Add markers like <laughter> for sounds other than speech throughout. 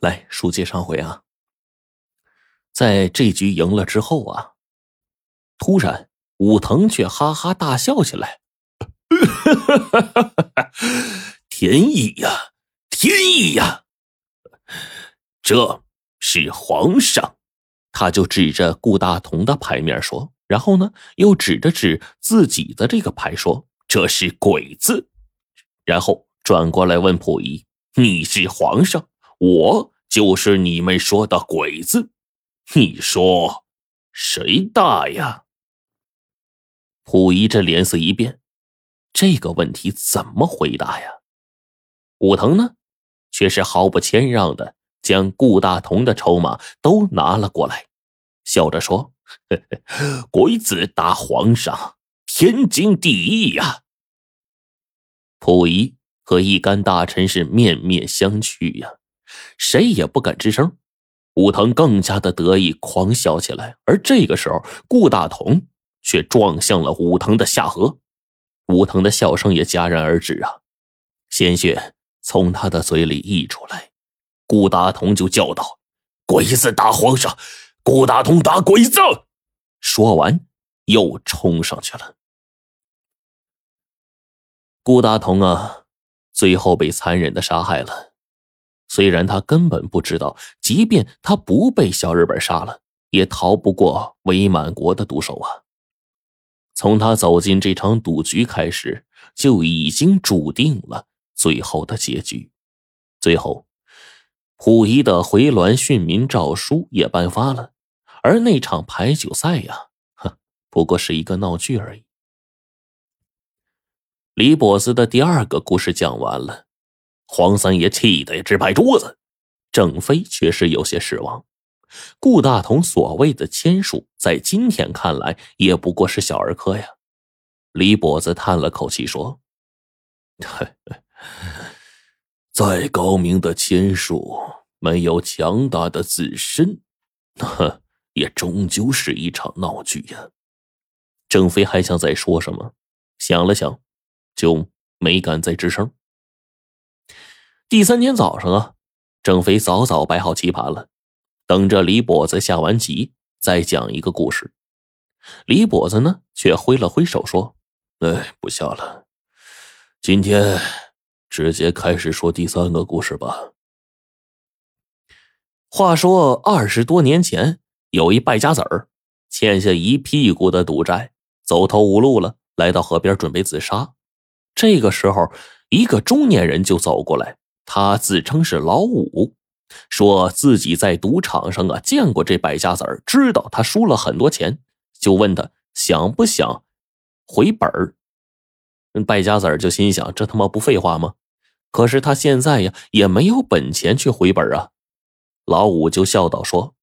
来，书接上回啊，在这局赢了之后啊，突然武藤却哈哈大笑起来，<laughs> 天意呀，天意呀！这是皇上，他就指着顾大同的牌面说，然后呢，又指着指自己的这个牌说：“这是鬼字。”然后转过来问溥仪：“你是皇上，我就是你们说的鬼子，你说谁大呀？”溥仪这脸色一变，这个问题怎么回答呀？武藤呢，却是毫不谦让的将顾大同的筹码都拿了过来，笑着说：“ <laughs> 鬼子打皇上，天经地义呀。”溥仪和一干大臣是面面相觑呀，谁也不敢吱声。武藤更加的得意，狂笑起来。而这个时候，顾大同却撞向了武藤的下颌，武藤的笑声也戛然而止啊，鲜血从他的嘴里溢出来。顾大同就叫道：“鬼子打皇上，顾大同打鬼子！”说完，又冲上去了。顾大同啊，最后被残忍的杀害了。虽然他根本不知道，即便他不被小日本杀了，也逃不过伪满国的毒手啊。从他走进这场赌局开始，就已经注定了最后的结局。最后，溥仪的回銮训民诏书也颁发了，而那场排酒赛呀，哼，不过是一个闹剧而已。李跛子的第二个故事讲完了，黄三爷气得直拍桌子，郑飞确实有些失望。顾大同所谓的签术，在今天看来也不过是小儿科呀。李跛子叹了口气说：“再高明的签术，没有强大的自身，哼，也终究是一场闹剧呀。”郑飞还想再说什么，想了想。就没敢再吱声。第三天早上啊，郑飞早早摆好棋盘了，等着李跛子下完棋再讲一个故事。李跛子呢，却挥了挥手说：“哎，不下了，今天直接开始说第三个故事吧。”话说二十多年前，有一败家子儿欠下一屁股的赌债，走投无路了，来到河边准备自杀。这个时候，一个中年人就走过来，他自称是老五，说自己在赌场上啊见过这败家子儿，知道他输了很多钱，就问他想不想回本儿。败家子儿就心想：这他妈不废话吗？可是他现在呀也没有本钱去回本啊。老五就笑道说：“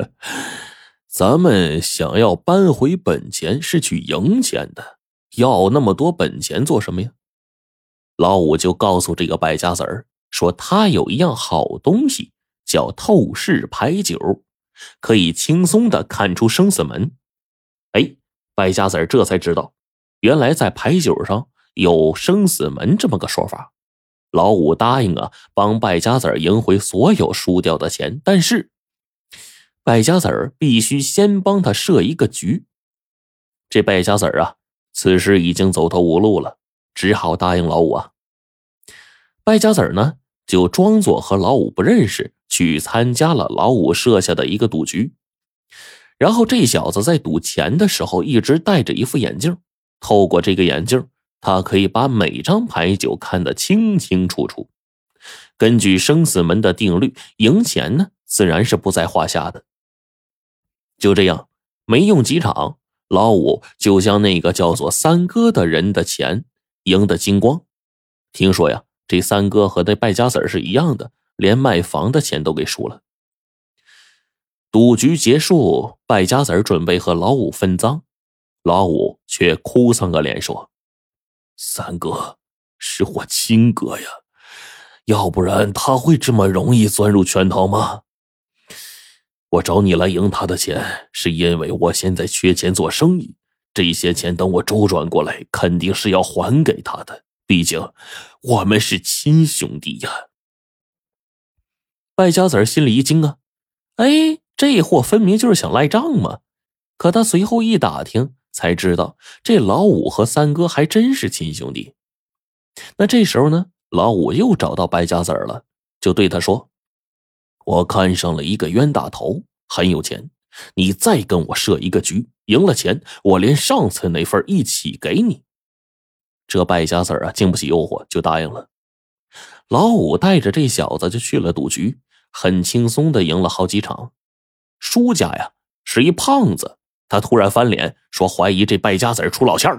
<laughs> 咱们想要扳回本钱，是去赢钱的。”要那么多本钱做什么呀？老五就告诉这个败家子儿说：“他有一样好东西，叫透视牌九，可以轻松的看出生死门。”哎，败家子儿这才知道，原来在牌九上有生死门这么个说法。老五答应啊，帮败家子儿赢回所有输掉的钱，但是败家子儿必须先帮他设一个局。这败家子儿啊。此时已经走投无路了，只好答应老五啊。败家子儿呢，就装作和老五不认识，去参加了老五设下的一个赌局。然后这小子在赌钱的时候，一直戴着一副眼镜，透过这个眼镜，他可以把每张牌九看得清清楚楚。根据生死门的定律，赢钱呢，自然是不在话下的。就这样，没用几场。老五就将那个叫做三哥的人的钱赢得精光。听说呀，这三哥和那败家子是一样的，连卖房的钱都给输了。赌局结束，败家子准备和老五分赃，老五却哭丧个脸说：“三哥是我亲哥呀，要不然他会这么容易钻入圈套吗？”我找你来赢他的钱，是因为我现在缺钱做生意。这些钱等我周转过来，肯定是要还给他的。毕竟我们是亲兄弟呀。败家子儿心里一惊啊，哎，这货分明就是想赖账嘛！可他随后一打听，才知道这老五和三哥还真是亲兄弟。那这时候呢，老五又找到败家子儿了，就对他说：“我看上了一个冤大头，很有钱，你再跟我设一个局，赢了钱，我连上次那份一起给你。”这败家子啊，经不起诱惑，就答应了。老五带着这小子就去了赌局。很轻松的赢了好几场，输家呀是一胖子，他突然翻脸说怀疑这败家子出老千。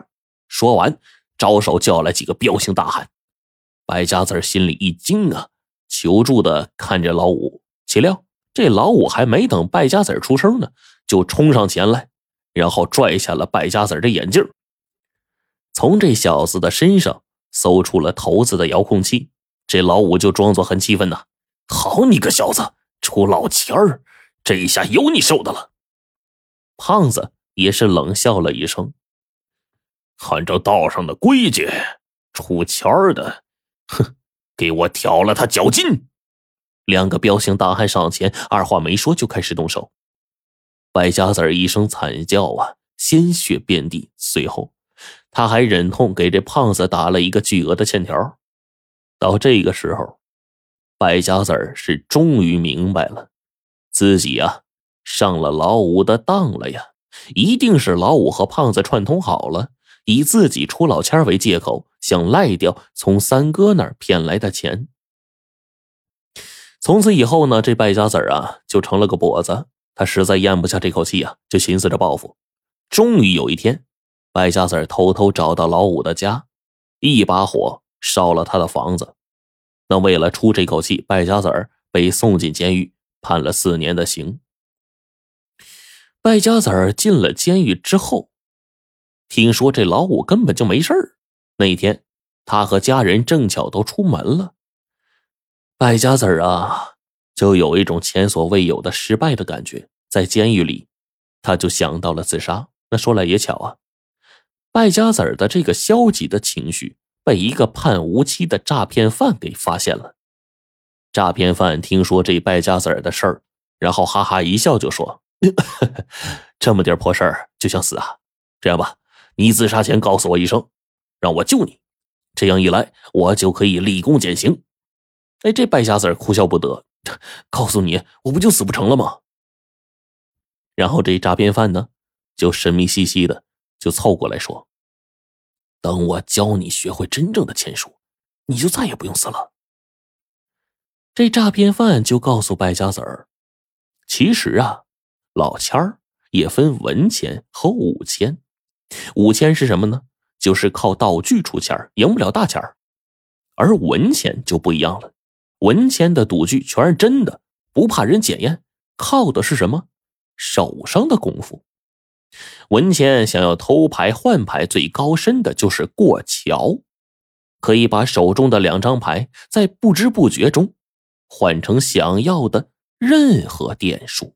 说完，招手叫来几个彪形大汉。败家子心里一惊啊，求助的看着老五。岂料这老五还没等败家子出声呢，就冲上前来，然后拽下了败家子的眼镜，从这小子的身上搜出了头子的遥控器。这老五就装作很气愤呐。好你个小子，出老千儿，这一下有你受的了。胖子也是冷笑了一声，按照道上的规矩，出钱儿的，哼，给我挑了他脚筋。两个彪形大汉上前，二话没说就开始动手。败家子一声惨叫啊，鲜血遍地。随后，他还忍痛给这胖子打了一个巨额的欠条。到这个时候。败家子是终于明白了，自己呀上了老五的当了呀！一定是老五和胖子串通好了，以自己出老千为借口，想赖掉从三哥那儿骗来的钱。从此以后呢，这败家子儿啊就成了个跛子。他实在咽不下这口气啊，就寻思着报复。终于有一天，败家子儿偷偷找到老五的家，一把火烧了他的房子。那为了出这口气，败家子儿被送进监狱，判了四年的刑。败家子儿进了监狱之后，听说这老五根本就没事儿。那天，他和家人正巧都出门了。败家子儿啊，就有一种前所未有的失败的感觉。在监狱里，他就想到了自杀。那说来也巧啊，败家子儿的这个消极的情绪。被一个判无期的诈骗犯给发现了。诈骗犯听说这败家子儿的事儿，然后哈哈一笑就说：“这么点破事儿就想死啊？这样吧，你自杀前告诉我一声，让我救你，这样一来我就可以立功减刑。”哎，这败家子儿哭笑不得，<laughs> 告诉你，我不就死不成了吗？然后这诈骗犯呢，就神秘兮兮的就凑过来说。等我教你学会真正的钱术，你就再也不用死了。这诈骗犯就告诉败家子儿：“其实啊，老千儿也分文钱和武签。武签是什么呢？就是靠道具出钱赢不了大钱儿而文钱就不一样了，文谦的赌具全是真的，不怕人检验，靠的是什么？手上的功夫。”文谦想要偷牌换牌，最高深的就是过桥，可以把手中的两张牌在不知不觉中换成想要的任何点数。